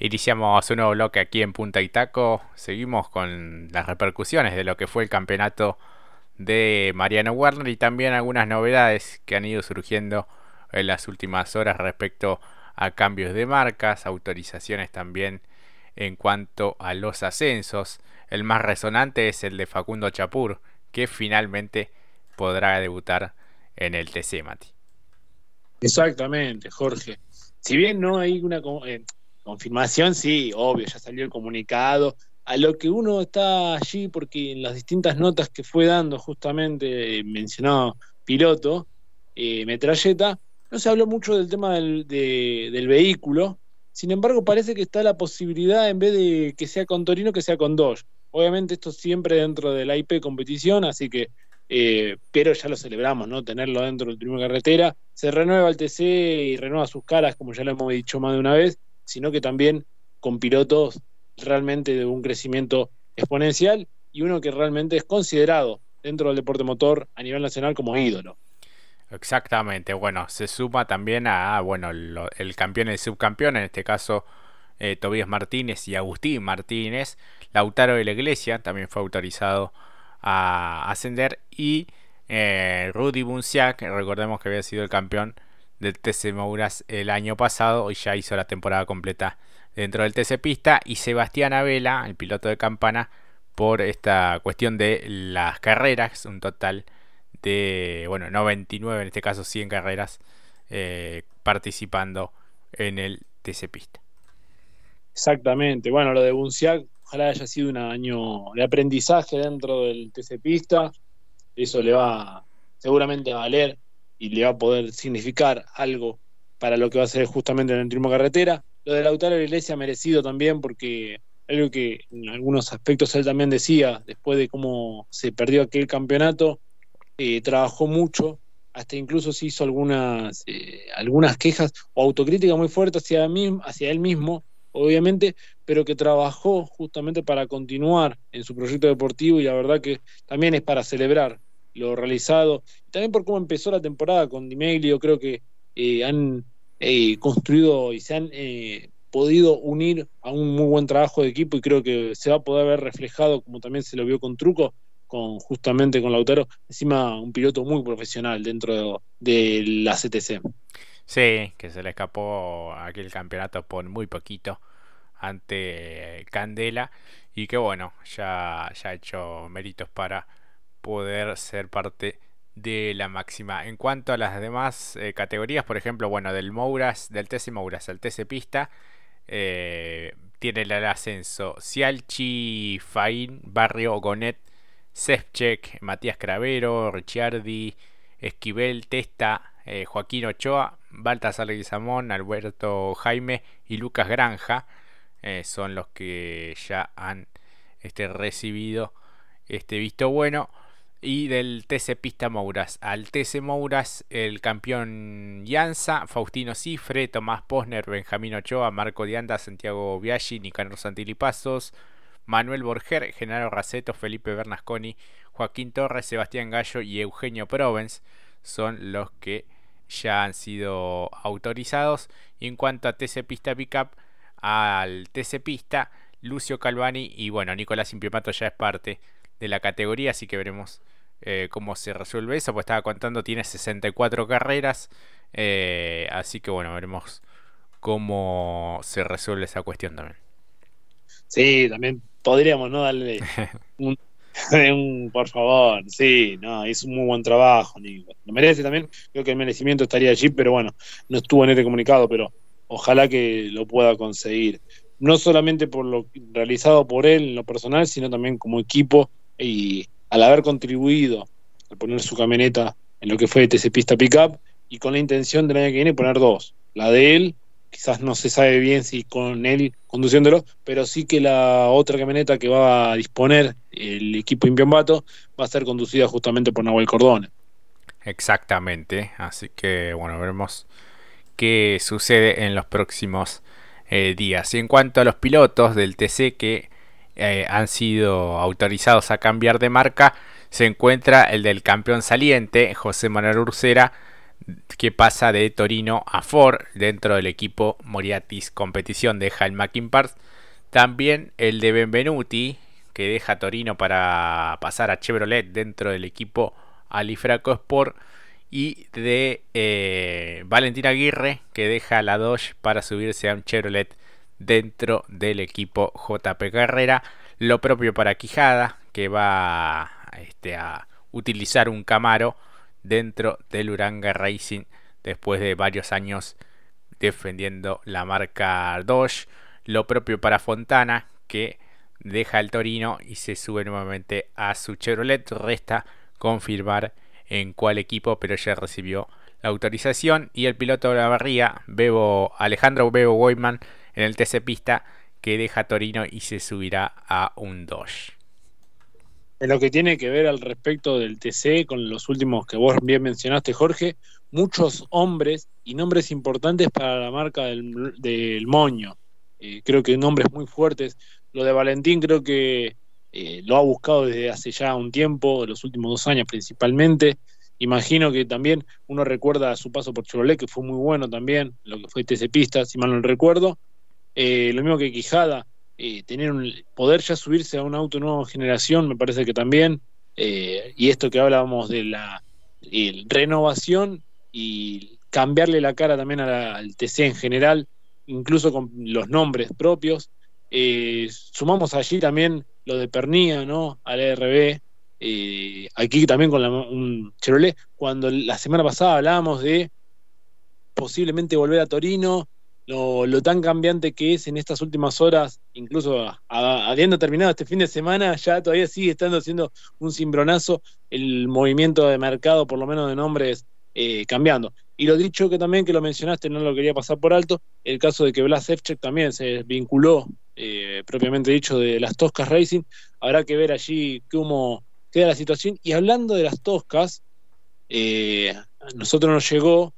Iniciamos un nuevo bloque aquí en Punta Itaco. Seguimos con las repercusiones de lo que fue el campeonato de Mariano Werner y también algunas novedades que han ido surgiendo en las últimas horas respecto a cambios de marcas, autorizaciones también en cuanto a los ascensos. El más resonante es el de Facundo Chapur, que finalmente podrá debutar en el TC Mati. Exactamente, Jorge. Si bien no hay una eh, confirmación, sí, obvio, ya salió el comunicado. A lo que uno está allí, porque en las distintas notas que fue dando justamente mencionado piloto, eh, metralleta, no se habló mucho del tema del, del vehículo. Sin embargo, parece que está la posibilidad, en vez de que sea con Torino, que sea con Dodge. Obviamente esto siempre dentro de la IP competición, así que eh, pero ya lo celebramos, ¿no? Tenerlo dentro del Turismo Carretera. Se renueva el TC y renueva sus caras, como ya lo hemos dicho más de una vez, sino que también con pilotos realmente de un crecimiento exponencial y uno que realmente es considerado dentro del deporte motor a nivel nacional como ídolo. Exactamente, bueno, se suma también a, bueno, el campeón y el subcampeón, en este caso eh, Tobías Martínez y Agustín Martínez. Lautaro de la Iglesia también fue autorizado a ascender y eh, Rudy Bunciac, recordemos que había sido el campeón del TC Mouras el año pasado y ya hizo la temporada completa dentro del TC Pista y Sebastián Abela, el piloto de campana, por esta cuestión de las carreras, un total de, bueno, 99, en este caso 100 carreras eh, participando en el TC Pista. Exactamente, bueno, lo de Bunciac ojalá haya sido un año de aprendizaje dentro del TC Pista. Eso le va seguramente a valer y le va a poder significar algo para lo que va a ser justamente en el turismo carretera. Lo de Lautaro de la Iglesia merecido también porque algo que en algunos aspectos él también decía, después de cómo se perdió aquel campeonato, eh, trabajó mucho, hasta incluso se hizo algunas, eh, algunas quejas o autocrítica muy fuerte hacia, hacia él mismo obviamente, pero que trabajó justamente para continuar en su proyecto deportivo y la verdad que también es para celebrar lo realizado. También por cómo empezó la temporada con Dimeglio, creo que eh, han eh, construido y se han eh, podido unir a un muy buen trabajo de equipo y creo que se va a poder ver reflejado, como también se lo vio con Truco, con justamente con Lautaro, encima un piloto muy profesional dentro de la CTC. Sí, que se le escapó aquel campeonato por muy poquito ante Candela y que bueno, ya, ya ha hecho méritos para poder ser parte de la máxima. En cuanto a las demás eh, categorías, por ejemplo, bueno, del Mouras, del TC Mouras al TC Pista, eh, tiene el ascenso Cialchi, Fain, Barrio, Gonet, Sefchek, Matías Cravero, Ricciardi, Esquivel, Testa, eh, Joaquín Ochoa, Baltasar Leguizamón, Alberto Jaime y Lucas Granja son los que ya han este, recibido este visto bueno. Y del TC Pista Mouras al TC Mouras, el campeón Yanza, Faustino Cifre, Tomás Posner, Benjamín Ochoa, Marco Dianda, Santiago Biaggi, Nicanor Santilipazos, Manuel Borger, Genaro Raceto, Felipe Bernasconi, Joaquín Torres, Sebastián Gallo y Eugenio Provence son los que ya han sido autorizados. Y en cuanto a TC Pista Pickup, al TC Pista, Lucio Calvani y bueno, Nicolás Impiemato ya es parte de la categoría, así que veremos eh, cómo se resuelve eso, pues estaba contando, tiene 64 carreras, eh, así que bueno, veremos cómo se resuelve esa cuestión también. Sí, también podríamos, ¿no? Darle un, un, por favor, sí, no, es un muy buen trabajo, Lo merece también, creo que el merecimiento estaría allí, pero bueno, no estuvo en este comunicado, pero ojalá que lo pueda conseguir. No solamente por lo realizado por él en lo personal, sino también como equipo y al haber contribuido al poner su camioneta en lo que fue TC Pista Pickup y con la intención del año que viene poner dos, la de él quizás no se sabe bien si con él conduciéndolo, pero sí que la otra camioneta que va a disponer el equipo Impiambato va a ser conducida justamente por Nahuel Cordone. Exactamente, así que bueno, veremos qué sucede en los próximos eh, días. Y en cuanto a los pilotos del TC que eh, han sido autorizados a cambiar de marca, se encuentra el del campeón saliente, José Manuel Ursera, que pasa de Torino a Ford dentro del equipo Moriatis Competición deja el Mackin También el de Benvenuti, que deja Torino para pasar a Chevrolet dentro del equipo Alifraco Sport. Y de eh, Valentín Aguirre, que deja la Dodge para subirse a un Chevrolet dentro del equipo JP Carrera. Lo propio para Quijada, que va este, a utilizar un Camaro dentro del Uranga Racing después de varios años defendiendo la marca Dodge. Lo propio para Fontana, que deja el Torino y se sube nuevamente a su Chevrolet. Resta confirmar en cuál equipo, pero ya recibió la autorización. Y el piloto de la barría, Bebo, Alejandro Bebo Weyman, en el TC Pista, que deja Torino y se subirá a un Dodge. En lo que tiene que ver al respecto del TC, con los últimos que vos bien mencionaste, Jorge, muchos hombres y nombres importantes para la marca del, Moño. Eh, creo que nombres muy fuertes. Lo de Valentín creo que eh, lo ha buscado desde hace ya un tiempo, los últimos dos años principalmente. Imagino que también uno recuerda su paso por Chevrolet, que fue muy bueno también, lo que fue TC Pista, si mal no recuerdo. Eh, lo mismo que Quijada, eh, tener un, poder ya subirse a un auto nueva generación, me parece que también, eh, y esto que hablábamos de la renovación y cambiarle la cara también al TC en general, incluso con los nombres propios. Sumamos allí también lo de Pernía, ¿no? Al ERB, aquí también con un Chevrolet, cuando la semana pasada hablábamos de posiblemente volver a Torino, lo, tan cambiante que es en estas últimas horas, incluso habiendo terminado este fin de semana, ya todavía sigue estando haciendo un cimbronazo el movimiento de mercado, por lo menos de nombres, eh, cambiando. Y lo dicho que también, que lo mencionaste, no lo quería pasar por alto, el caso de que Blas Evchek también se vinculó, eh, propiamente dicho, de las Toscas Racing. Habrá que ver allí cómo queda la situación. Y hablando de las Toscas, eh, a nosotros nos llegó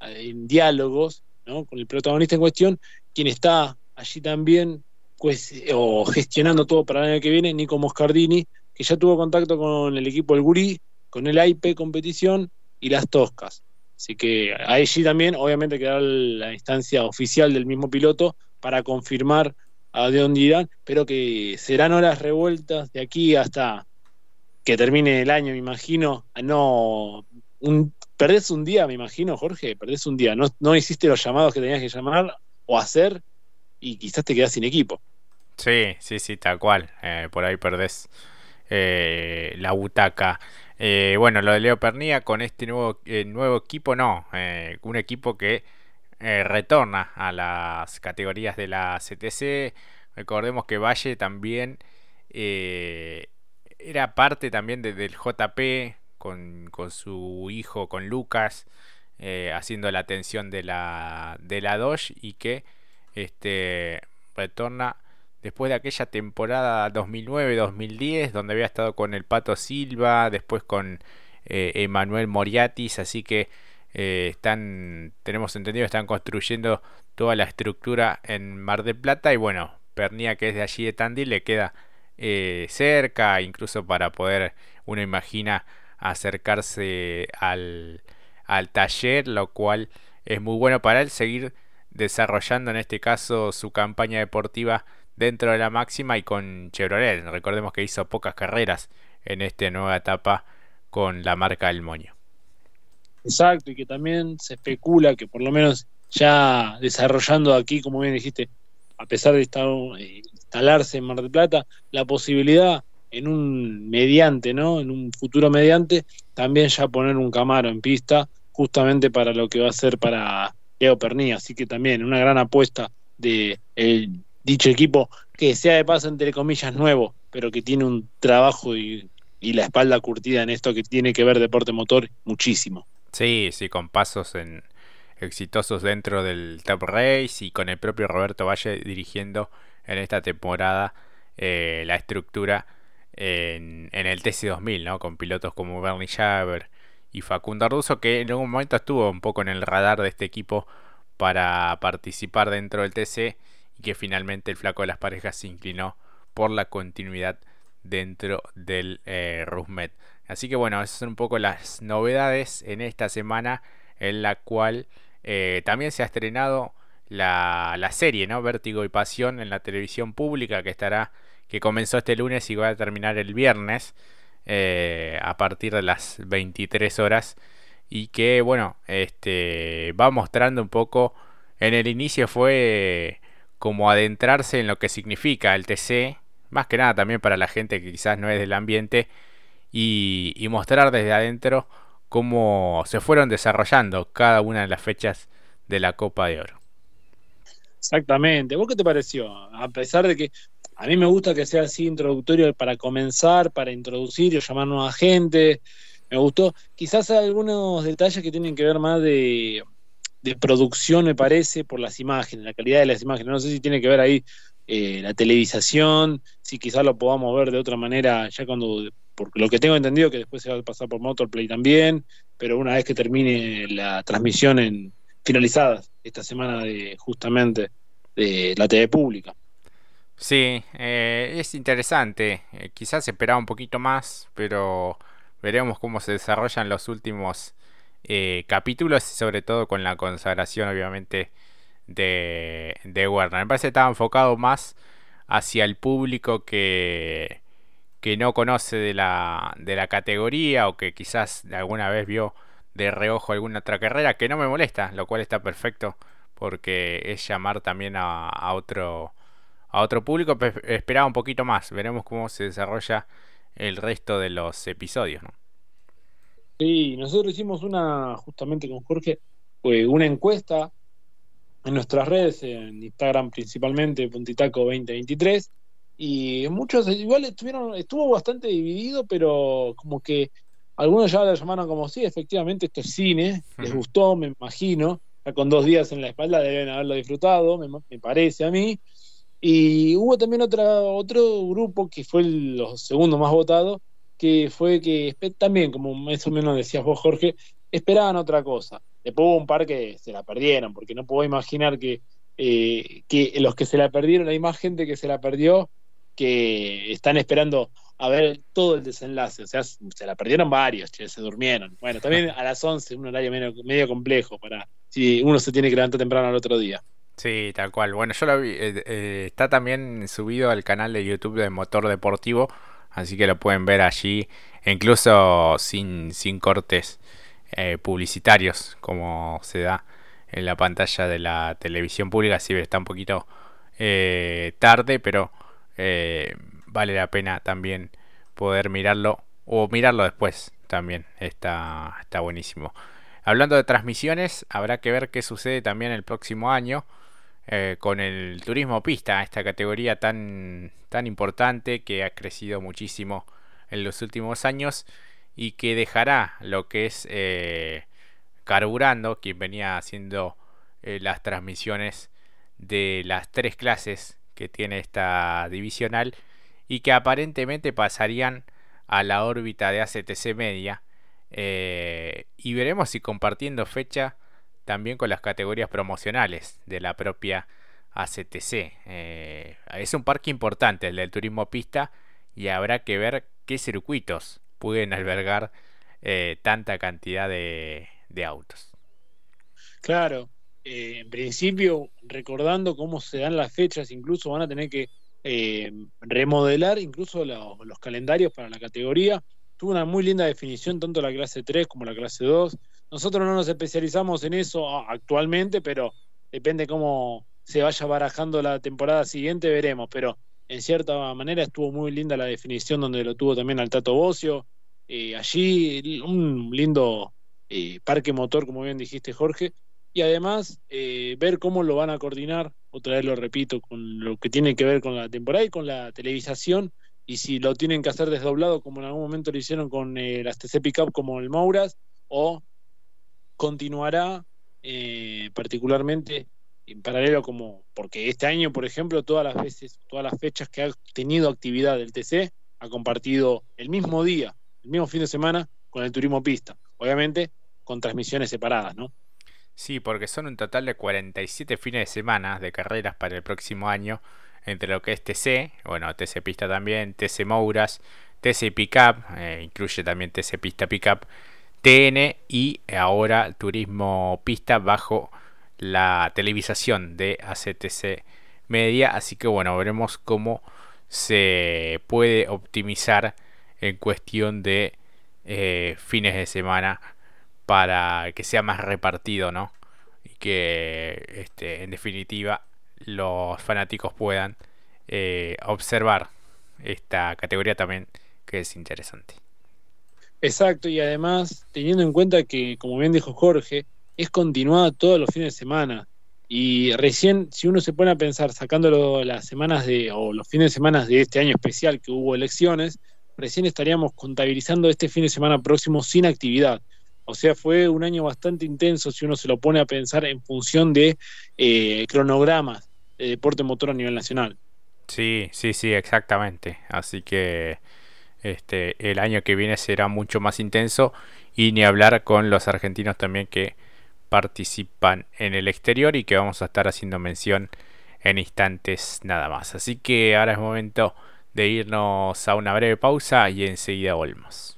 en diálogos con el protagonista en cuestión, quien está allí también pues, o gestionando todo para el año que viene, Nico Moscardini, que ya tuvo contacto con el equipo del Gurí, con el IP competición y las Toscas. Así que allí también, obviamente, quedará la instancia oficial del mismo piloto para confirmar a de dónde irán, pero que serán horas revueltas de aquí hasta que termine el año, me imagino. No, un, perdés un día, me imagino, Jorge, perdés un día. No, hiciste los llamados que tenías que llamar o hacer y quizás te quedas sin equipo. Sí, sí, sí, tal cual. Eh, por ahí perdés eh, la butaca. Eh, bueno, lo de Leo Pernía con este nuevo, nuevo equipo, no. un equipo que retorna a las categorías de la CTC. Recordemos que Valle también era parte también del JP con, su hijo, con Lucas, eh, haciendo la atención de la, de la y que este, retorna después de aquella temporada 2009-2010 donde había estado con el Pato Silva, después con eh, Emanuel Moriatis, así que eh, están, tenemos entendido, están construyendo toda la estructura en Mar del Plata. Y bueno, Pernia que es de allí de Tandil le queda cerca, incluso para poder, uno imagina, acercarse al, al taller, lo cual es muy bueno para él seguir desarrollando en este caso su campaña deportiva dentro de la máxima y con Chevrolet. Recordemos que hizo pocas carreras en esta nueva etapa con la marca del Moño. Exacto, y que también se especula que por lo menos ya desarrollando aquí, como bien dijiste, a pesar de estar, eh, instalarse en Mar del Plata, la posibilidad en un mediante, ¿no? En un futuro mediante, también ya poner un Camaro en pista, justamente para lo que va a ser para Leo Pernía. Así que también una gran apuesta de dicho equipo, que sea de paso entre comillas nuevo, pero que tiene un trabajo y, y la espalda curtida en esto que tiene que ver deporte motor muchísimo. Sí, sí, con pasos en exitosos dentro del Top Race y con el propio Roberto Valle dirigiendo en esta temporada eh, la estructura en, el TC2000, ¿no? Con pilotos como Bernie Javer y Facundo Arduzo, que en algún momento estuvo un poco en el radar de este equipo para participar dentro del TC y que finalmente el flaco de las parejas se inclinó por la continuidad dentro del eh, Rusmet. Así que bueno, esas son un poco las novedades en esta semana en la cual eh, también se ha estrenado la, la, serie, ¿no? Vértigo y Pasión en la televisión pública que estará, que comenzó este lunes y va a terminar el viernes eh, a partir de las 23 horas y que, bueno, este va mostrando un poco. En el inicio fue como adentrarse en lo que significa el TC, más que nada también para la gente que quizás no es del ambiente, y, y mostrar desde adentro cómo se fueron desarrollando cada una de las fechas de la Copa de Oro. Exactamente. ¿Vos qué te pareció? A pesar de que a mí me gusta que sea así introductorio para comenzar, para introducir y llamar nueva gente. Me gustó. Quizás algunos detalles que tienen que ver más de, producción, me parece, por las imágenes, la calidad de las imágenes. No sé si tiene que ver ahí eh, la televisación, si quizás lo podamos ver de otra manera ya cuando porque lo que tengo entendido que después se va a pasar por Motorplay también, pero una vez que termine la transmisión en finalizada esta semana de justamente de la TV pública. Sí, eh, es interesante. Eh, quizás esperaba un poquito más, pero veremos cómo se desarrollan los últimos eh, capítulos sobre todo con la consagración obviamente de, de Warner. Me parece que estaba enfocado más hacia el público que, que no conoce de la, de la categoría o que quizás alguna vez vio de reojo alguna otra carrera, que no me molesta, lo cual está perfecto porque es llamar también a, otro a otro público, esperaba un poquito más, veremos cómo se desarrolla el resto de los episodios. ¿no? Sí, nosotros hicimos una, justamente con Jorge, una encuesta en nuestras redes, en Instagram principalmente, Puntitaco 2023, y muchos igual estuvieron, estuvo bastante dividido, pero como que algunos ya lo llamaron como sí, efectivamente esto es cine, les gustó, me imagino, ya con dos días en la espalda deben haberlo disfrutado, me, parece a mí. Y hubo también otra, otro grupo que fue el, los segundos más votados, que fue que también, como más o menos decías vos, Jorge, esperaban otra cosa. Después hubo un par que se la perdieron, porque no puedo imaginar que, eh, que los que se la perdieron, hay más gente que se la perdió que están esperando a ver todo el desenlace. O sea, se la perdieron varios, se durmieron. Bueno, también a las 11, un horario medio, medio complejo para si uno se tiene que levantar temprano al otro día. Sí, tal cual. Bueno, yo lo vi. Eh, eh, está también subido al canal de YouTube de Motor Deportivo, así que lo pueden ver allí, incluso sin, sin cortes eh, publicitarios, como se da en la pantalla de la televisión pública. Sí, está un poquito tarde, pero eh, vale la pena también poder mirarlo o mirarlo después también está, está buenísimo. Hablando de transmisiones, habrá que ver qué sucede también el próximo año eh, con el turismo pista, esta categoría tan, tan importante que ha crecido muchísimo en los últimos años y que dejará lo que es eh, carburando, quien venía haciendo las transmisiones de las tres clases que tiene esta divisional y que aparentemente pasarían a la órbita de ACTC media eh, y veremos si compartiendo fecha también con las categorías promocionales de la propia ACTC. Eh, es un parque importante el del turismo pista y habrá que ver qué circuitos pueden albergar eh, tanta cantidad de, autos. Claro, eh, en principio, recordando cómo se dan las fechas, incluso van a tener que remodelar incluso los calendarios para la categoría. Tuvo una muy linda definición tanto la clase 3 como la clase 2. Nosotros no nos especializamos en eso actualmente, pero depende cómo se vaya barajando la temporada siguiente, veremos. Pero en cierta manera estuvo muy linda la definición donde lo tuvo también al Tato Bocio. Eh, allí un lindo parque motor, como bien dijiste Jorge, y además eh, ver cómo lo van a coordinar, otra vez lo repito, con lo que tiene que ver con la temporada y con la televisación, y si lo tienen que hacer desdoblado como en algún momento lo hicieron con eh, las TC Pickup como el Mauras, o continuará eh, particularmente en paralelo como, porque este año, por ejemplo, todas las veces, todas las fechas que ha tenido actividad del TC, ha compartido el mismo día, el mismo fin de semana con el turismo pista, obviamente con transmisiones separadas, ¿no? Sí, porque son un total de 47 fines de semana de carreras para el próximo año, entre lo que es TC, bueno, TC Pista también, TC Mouras, TC Pickup, eh, incluye también TC Pista Pickup, TN y ahora Turismo Pista bajo la televisación de ACTC Media. Así que bueno, veremos cómo se puede optimizar en cuestión de eh, fines de semana para que sea más repartido, ¿no? Y que este, en definitiva los fanáticos puedan eh, observar esta categoría también que es interesante. Exacto, y además teniendo en cuenta que, como bien dijo Jorge, es continuada todos los fines de semana. Y recién, si uno se pone a pensar, sacándolo las semanas de, o los fines de semana de este año especial que hubo elecciones, recién estaríamos contabilizando este fin de semana próximo sin actividad. O sea, fue un año bastante intenso si uno se lo pone a pensar en función de eh, cronogramas de deporte motor a nivel nacional. Sí, sí, sí, exactamente. Así que este, el año que viene será mucho más intenso y ni hablar con los argentinos también que participan en el exterior y que vamos a estar haciendo mención en instantes nada más. Así que ahora es momento de irnos a una breve pausa y enseguida volvemos.